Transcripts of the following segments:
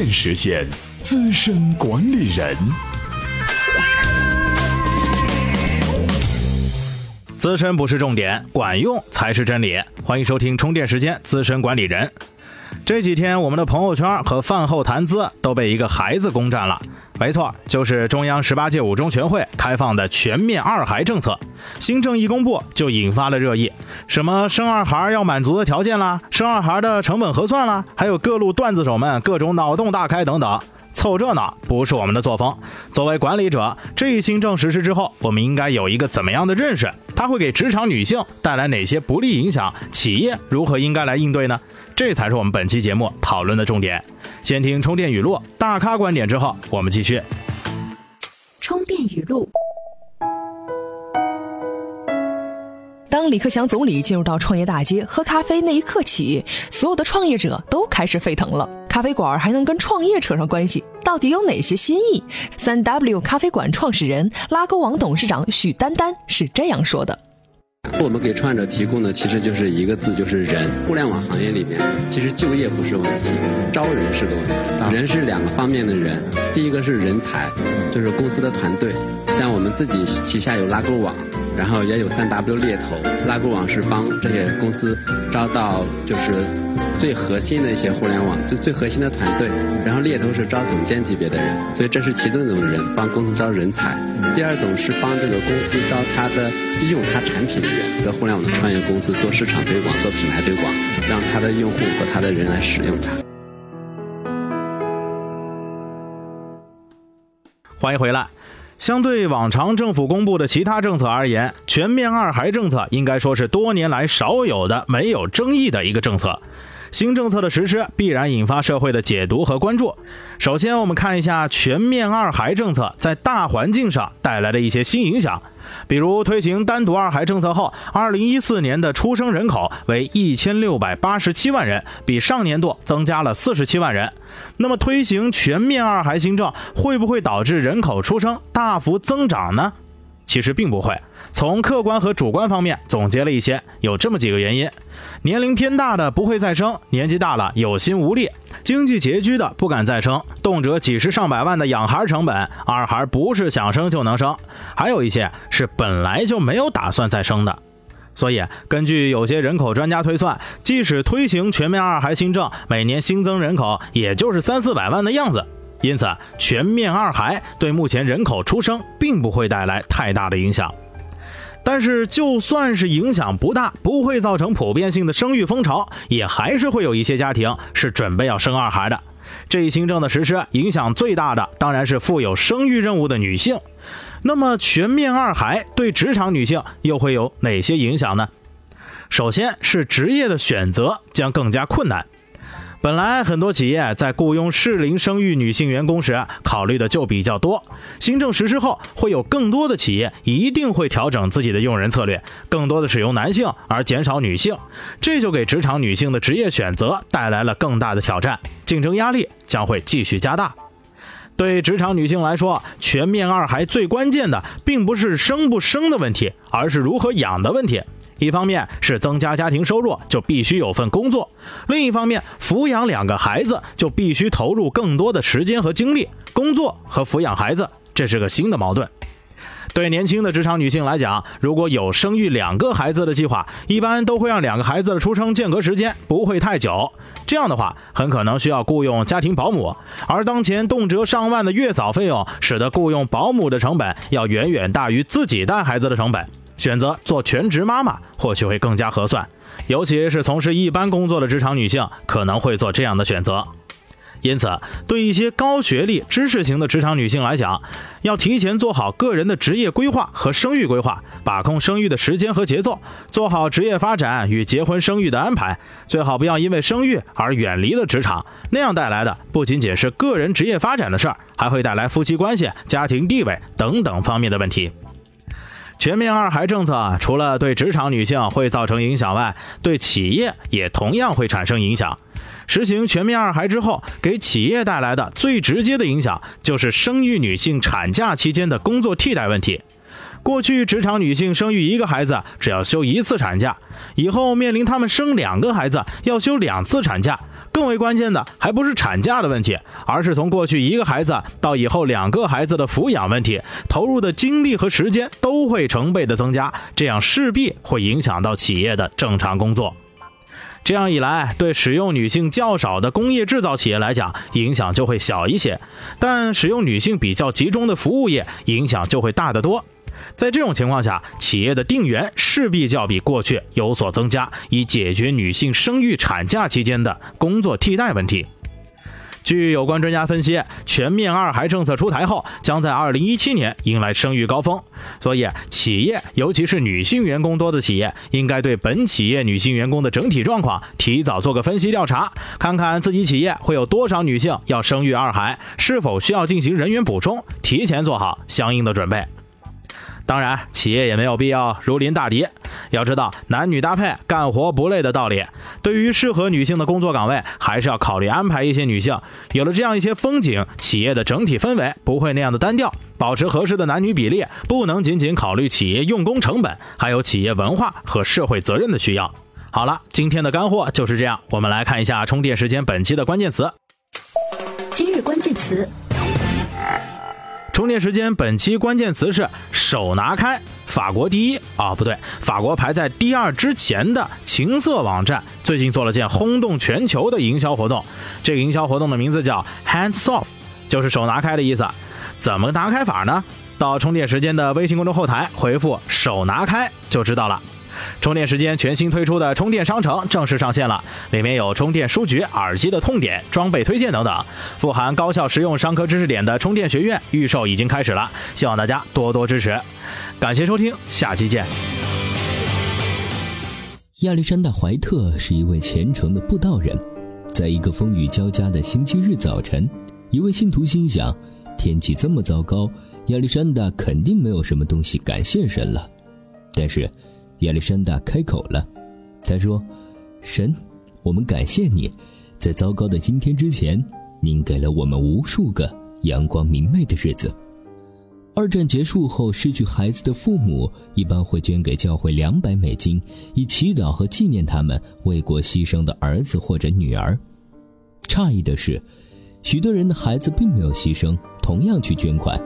电实现资深管理人。资深不是重点，管用才是真理。欢迎收听充电时间资深管理人。这几天，我们的朋友圈和饭后谈资都被一个孩子攻占了。没错，就是中央十八届五中全会开放的全面二孩政策。新政一公布，就引发了热议。什么生二孩要满足的条件啦，生二孩的成本核算啦，还有各路段子手们各种脑洞大开等等。凑热闹不是我们的作风。作为管理者，这一新政实施之后，我们应该有一个怎么样的认识？它会给职场女性带来哪些不利影响？企业如何应该来应对呢？这才是我们本期节目讨论的重点。先听充电语录，大咖观点之后，我们继续。充电语录。当李克强总理进入到创业大街喝咖啡那一刻起，所有的创业者都开始沸腾了。咖啡馆还能跟创业扯上关系？到底有哪些新意？三 W 咖啡馆创始人、拉勾网董事长许丹丹是这样说的。我们给创业者提供的其实就是一个字，就是人。互联网行业里面，其实就业不是问题，招人是个问题。人是两个方面的人，第一个是人才，就是公司的团队。像我们自己旗下有拉勾网，然后也有三 W 猎头。拉勾网是帮这些公司招到就是最核心的一些互联网就最核心的团队，然后猎头是招总监级别的人。所以这是其中一种人，帮公司招人才。第二种是帮这个公司招他的用他产品的人，在互联网的创业公司做市场推广、做品牌推广，让他的用户和他的人来使用它。欢迎回来。相对往常政府公布的其他政策而言，全面二孩政策应该说是多年来少有的没有争议的一个政策。新政策的实施必然引发社会的解读和关注。首先，我们看一下全面二孩政策在大环境上带来的一些新影响。比如推行单独二孩政策后，二零一四年的出生人口为一千六百八十七万人，比上年度增加了四十七万人。那么推行全面二孩新政会不会导致人口出生大幅增长呢？其实并不会。从客观和主观方面总结了一些，有这么几个原因：年龄偏大的不会再生，年纪大了有心无力；经济拮据的不敢再生，动辄几十上百万的养孩成本，二孩不是想生就能生；还有一些是本来就没有打算再生的。所以，根据有些人口专家推算，即使推行全面二孩新政，每年新增人口也就是三四百万的样子。因此，全面二孩对目前人口出生并不会带来太大的影响。但是，就算是影响不大，不会造成普遍性的生育风潮，也还是会有一些家庭是准备要生二孩的。这一新政的实施，影响最大的当然是负有生育任务的女性。那么，全面二孩对职场女性又会有哪些影响呢？首先是职业的选择将更加困难。本来很多企业在雇佣适龄生育女性员工时，考虑的就比较多。新政实施后，会有更多的企业一定会调整自己的用人策略，更多的使用男性而减少女性，这就给职场女性的职业选择带来了更大的挑战，竞争压力将会继续加大。对职场女性来说，全面二孩最关键的并不是生不生的问题，而是如何养的问题。一方面是增加家庭收入，就必须有份工作；另一方面，抚养两个孩子就必须投入更多的时间和精力。工作和抚养孩子，这是个新的矛盾。对年轻的职场女性来讲，如果有生育两个孩子的计划，一般都会让两个孩子的出生间隔时间不会太久。这样的话，很可能需要雇佣家庭保姆，而当前动辄上万的月嫂费用，使得雇佣保姆的成本要远远大于自己带孩子的成本。选择做全职妈妈或许会更加合算，尤其是从事一般工作的职场女性可能会做这样的选择。因此，对一些高学历、知识型的职场女性来讲，要提前做好个人的职业规划和生育规划，把控生育的时间和节奏，做好职业发展与结婚生育的安排。最好不要因为生育而远离了职场，那样带来的不仅仅是个人职业发展的事儿，还会带来夫妻关系、家庭地位等等方面的问题。全面二孩政策除了对职场女性会造成影响外，对企业也同样会产生影响。实行全面二孩之后，给企业带来的最直接的影响就是生育女性产假期间的工作替代问题。过去，职场女性生育一个孩子只要休一次产假，以后面临她们生两个孩子要休两次产假，更为关键的还不是产假的问题，而是从过去一个孩子到以后两个孩子的抚养问题，投入的精力和时间都会成倍的增加，这样势必会影响到企业的正常工作。这样一来，对使用女性较少的工业制造企业来讲，影响就会小一些；但使用女性比较集中的服务业，影响就会大得多。在这种情况下，企业的定员势必较比过去有所增加，以解决女性生育产假期间的工作替代问题。据有关专家分析，全面二孩政策出台后，将在2017年迎来生育高峰。所以，企业尤其是女性员工多的企业，应该对本企业女性员工的整体状况提早做个分析调查，看看自己企业会有多少女性要生育二孩，是否需要进行人员补充，提前做好相应的准备。当然，企业也没有必要如临大敌。要知道，男女搭配干活不累的道理。对于适合女性的工作岗位，还是要考虑安排一些女性。有了这样一些风景，企业的整体氛围不会那样的单调。保持合适的男女比例，不能仅仅考虑企业用工成本，还有企业文化和社会责任的需要。好了，今天的干货就是这样。我们来看一下充电时间本期的关键词。今日关键词。充电时间本期关键词是手拿开，法国第一啊，不对，法国排在第二之前的情色网站最近做了件轰动全球的营销活动。这个营销活动的名字叫 Hands Off，就是手拿开的意思。怎么拿开法呢？到充电时间的微信公众后台回复“手拿开”就知道了。充电时间全新推出的充电商城正式上线了，里面有充电书局、耳机的痛点、装备推荐等等，富含高效实用商科知识点的充电学院预售已经开始了，希望大家多多支持。感谢收听，下期见。亚历山大·怀特是一位虔诚的布道人，在一个风雨交加的星期日早晨，一位信徒心想：天气这么糟糕，亚历山大肯定没有什么东西感谢神了。但是。亚历山大开口了，他说：“神，我们感谢你，在糟糕的今天之前，您给了我们无数个阳光明媚的日子。二战结束后，失去孩子的父母一般会捐给教会两百美金，以祈祷和纪念他们为国牺牲的儿子或者女儿。诧异的是，许多人的孩子并没有牺牲，同样去捐款。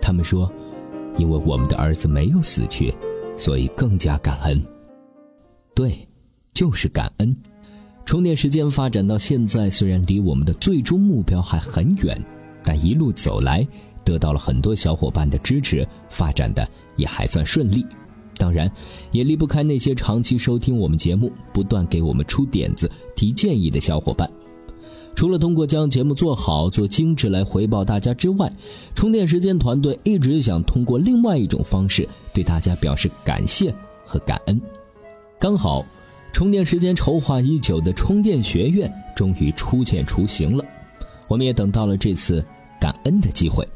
他们说，因为我们的儿子没有死去。”所以更加感恩。对，就是感恩。充电时间发展到现在，虽然离我们的最终目标还很远，但一路走来，得到了很多小伙伴的支持，发展的也还算顺利。当然，也离不开那些长期收听我们节目、不断给我们出点子、提建议的小伙伴。除了通过将节目做好、做精致来回报大家之外，充电时间团队一直想通过另外一种方式对大家表示感谢和感恩。刚好，充电时间筹划已久的充电学院终于初见雏形了，我们也等到了这次感恩的机会。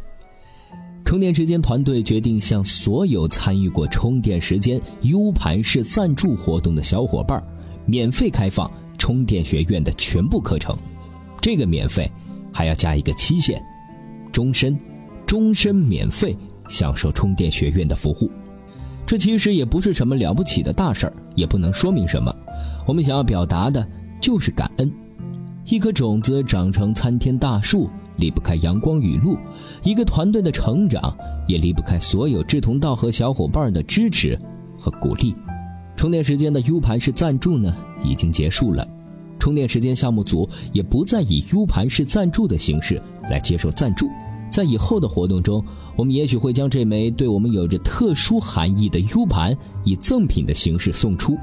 充电时间团队决定向所有参与过充电时间 U 盘式赞助活动的小伙伴，免费开放充电学院的全部课程。这个免费，还要加一个期限，终身，终身免费享受充电学院的服务。这其实也不是什么了不起的大事儿，也不能说明什么。我们想要表达的就是感恩。一颗种子长成参天大树，离不开阳光雨露；一个团队的成长，也离不开所有志同道合小伙伴的支持和鼓励。充电时间的 U 盘式赞助呢，已经结束了。充电时间项目组也不再以 U 盘式赞助的形式来接受赞助，在以后的活动中，我们也许会将这枚对我们有着特殊含义的 U 盘以赠品的形式送出。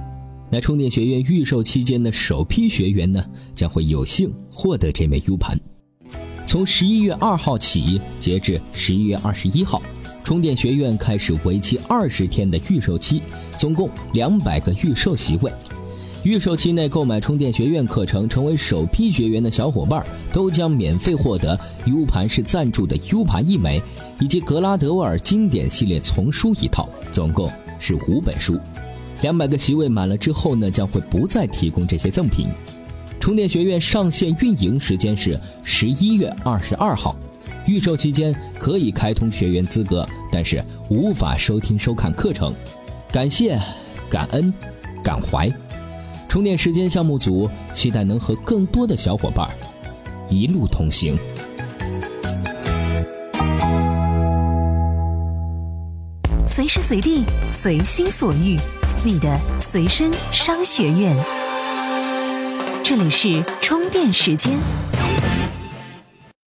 那充电学院预售期间的首批学员呢，将会有幸获得这枚 U 盘。从十一月二号起，截至十一月二十一号，充电学院开始为期二十天的预售期，总共两百个预售席位。预售期内购买充电学院课程成为首批学员的小伙伴，都将免费获得 U 盘式赞助的 U 盘一枚，以及格拉德沃尔经典系列丛书一套，总共是五本书。两百个席位满了之后呢，将会不再提供这些赠品。充电学院上线运营时间是十一月二十二号，预售期间可以开通学员资格，但是无法收听收看课程。感谢，感恩，感怀。充电时间项目组期待能和更多的小伙伴一路同行。随时随地，随心所欲，你的随身商学院。这里是充电时间。